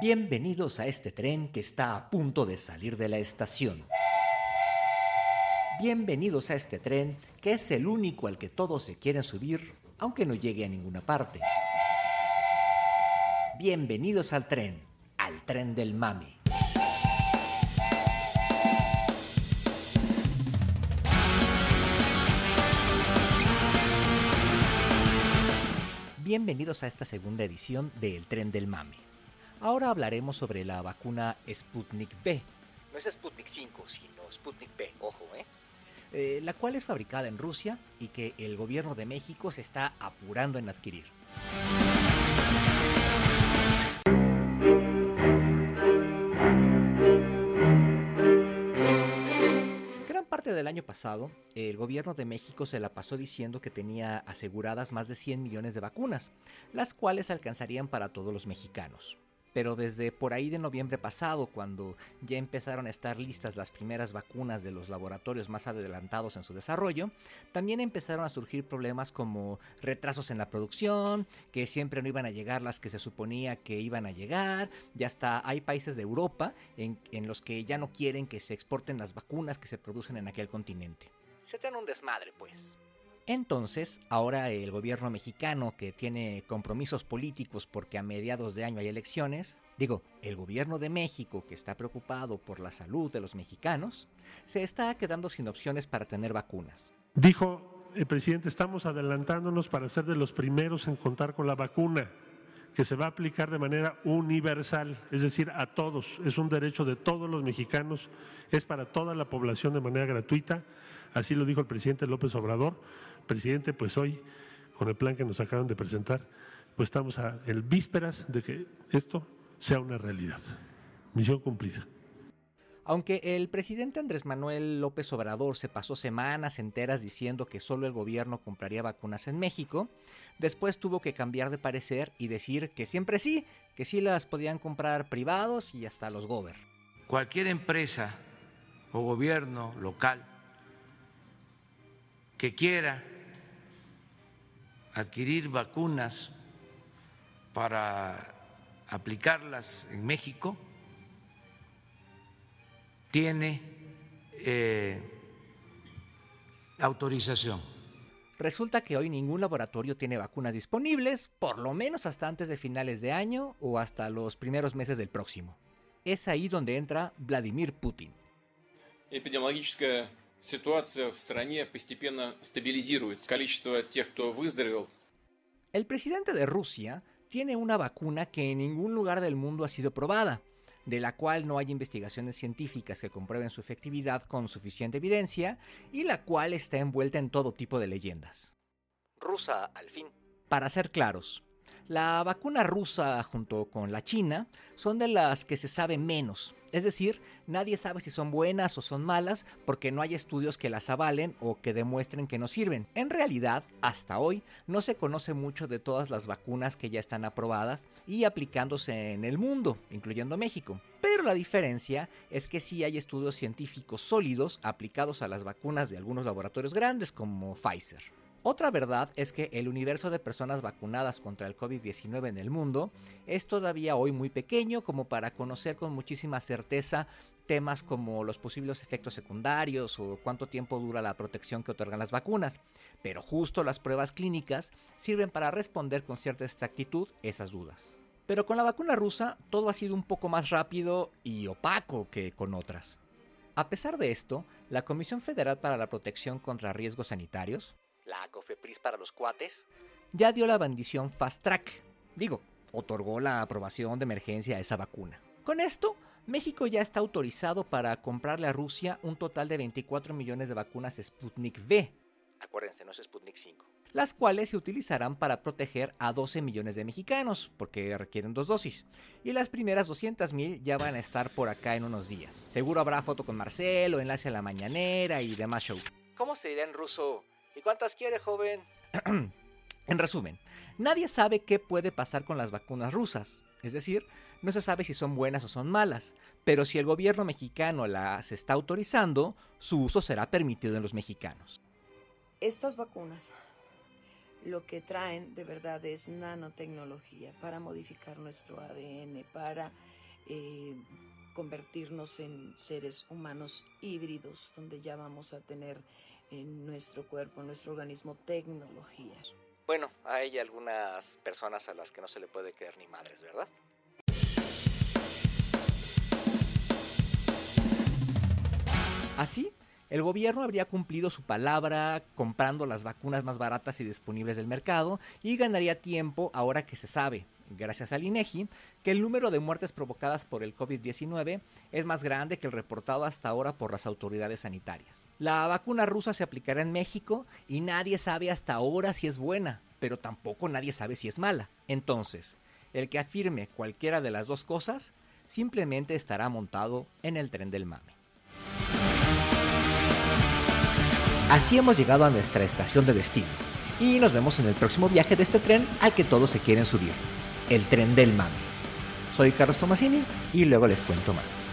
Bienvenidos a este tren que está a punto de salir de la estación. Bienvenidos a este tren que es el único al que todos se quieren subir, aunque no llegue a ninguna parte. Bienvenidos al tren, al tren del mame. Bienvenidos a esta segunda edición de El tren del mame. Ahora hablaremos sobre la vacuna Sputnik V. No es Sputnik 5, sino Sputnik V, ojo, ¿eh? eh, la cual es fabricada en Rusia y que el gobierno de México se está apurando en adquirir. Gran parte del año pasado, el gobierno de México se la pasó diciendo que tenía aseguradas más de 100 millones de vacunas, las cuales alcanzarían para todos los mexicanos. Pero desde por ahí de noviembre pasado, cuando ya empezaron a estar listas las primeras vacunas de los laboratorios más adelantados en su desarrollo, también empezaron a surgir problemas como retrasos en la producción, que siempre no iban a llegar las que se suponía que iban a llegar, ya hasta hay países de Europa en, los que ya no quieren que se exporten las vacunas que se producen en aquel continente. Se traen un desmadre, pues. Entonces, ahora el gobierno mexicano que tiene compromisos políticos porque a mediados de año hay elecciones, digo, el gobierno de México que está preocupado por la salud de los mexicanos, se está quedando sin opciones para tener vacunas. Dijo el presidente, estamos adelantándonos para ser de los primeros en contar con la vacuna que se va a aplicar de manera universal, es decir, a todos, es un derecho de todos los mexicanos, es para toda la población de manera gratuita, así lo dijo el presidente López Obrador. Presidente, pues hoy, con el plan que nos acaban de presentar, pues estamos a el vísperas de que esto sea una realidad. Misión cumplida. Aunque el presidente Andrés Manuel López Obrador se pasó semanas enteras diciendo que solo el gobierno compraría vacunas en México, después tuvo que cambiar de parecer y decir que siempre sí, que sí las podían comprar privados y hasta los gober. Cualquier empresa o gobierno local que quiera adquirir vacunas para aplicarlas en México, tiene eh, autorización. Resulta que hoy ningún laboratorio tiene vacunas disponibles, por lo menos hasta antes de finales de año o hasta los primeros meses del próximo. Es ahí donde entra Vladimir Putin. ситуация в стране постепенно стабилизируется. Количество тех, кто выздоровел, El presidente de Rusia tiene una vacuna que en ningún lugar del mundo ha sido probada, de la cual no hay investigaciones científicas que comprueben su efectividad con suficiente evidencia y la cual está envuelta en todo tipo de leyendas. Rusa, al fin. Para ser claros, la vacuna rusa junto con la china son de las que se sabe menos. Es decir, nadie sabe si son buenas o son malas porque no hay estudios que las avalen o que demuestren que no sirven. En realidad, hasta hoy, no se conoce mucho de todas las vacunas que ya están aprobadas y aplicándose en el mundo, incluyendo México. Pero la diferencia es que sí hay estudios científicos sólidos aplicados a las vacunas de algunos laboratorios grandes como Pfizer. Otra verdad es que el universo de personas vacunadas contra el COVID-19 en el mundo es todavía hoy muy pequeño como para conocer con muchísima certeza temas como los posibles efectos secundarios o cuánto tiempo dura la protección que otorgan las vacunas. Pero justo las pruebas clínicas sirven para responder con cierta exactitud esas dudas. Pero con la vacuna rusa todo ha sido un poco más rápido y opaco que con otras. A pesar de esto, la Comisión Federal para la Protección contra Riesgos Sanitarios, La COFEPRIS para los cuates. ya dio la bendición Fast Track. Digo, otorgó la aprobación de emergencia a esa vacuna. Con esto, México ya está autorizado para comprarle a Rusia un total de 24 millones de vacunas Sputnik V, Acuérdense, no es Sputnik 5. las cuales se utilizarán para proteger a 12 millones de mexicanos, porque requieren dos dosis. Y las primeras 200 mil ya van a estar por acá en unos días. Seguro habrá foto con Marcelo, enlace a la mañanera y demás show. ¿Cómo se dirá en ruso? ¿Y cuántas quiere, joven? En resumen, nadie sabe qué puede pasar con las vacunas rusas. Es decir, no se sabe si son buenas o son malas, pero si el gobierno mexicano las está autorizando, su uso será permitido en los mexicanos. Estas vacunas lo que traen de verdad es nanotecnología para modificar nuestro ADN, para eh, convertirnos en seres humanos híbridos, donde ya vamos a tener en nuestro cuerpo, en nuestro organismo, tecnología. Bueno, hay algunas personas a las que no se le puede creer ni madres, ¿verdad? Así, el gobierno habría cumplido su palabra comprando las vacunas más baratas y disponibles del mercado y ganaría tiempo ahora que se sabe, gracias al INEGI, que el número de muertes provocadas por el COVID-19 es más grande que el reportado hasta ahora por las autoridades sanitarias. La vacuna rusa se aplicará en México y nadie sabe hasta ahora si es buena, pero tampoco nadie sabe si es mala. Entonces, el que afirme cualquiera de las dos cosas simplemente estará montado en el tren del mame. Así hemos llegado a nuestra estación de destino y nos vemos en el próximo viaje de este tren al que todos se quieren subir, el tren del mame. Soy Carlos Tomasini y luego les cuento más.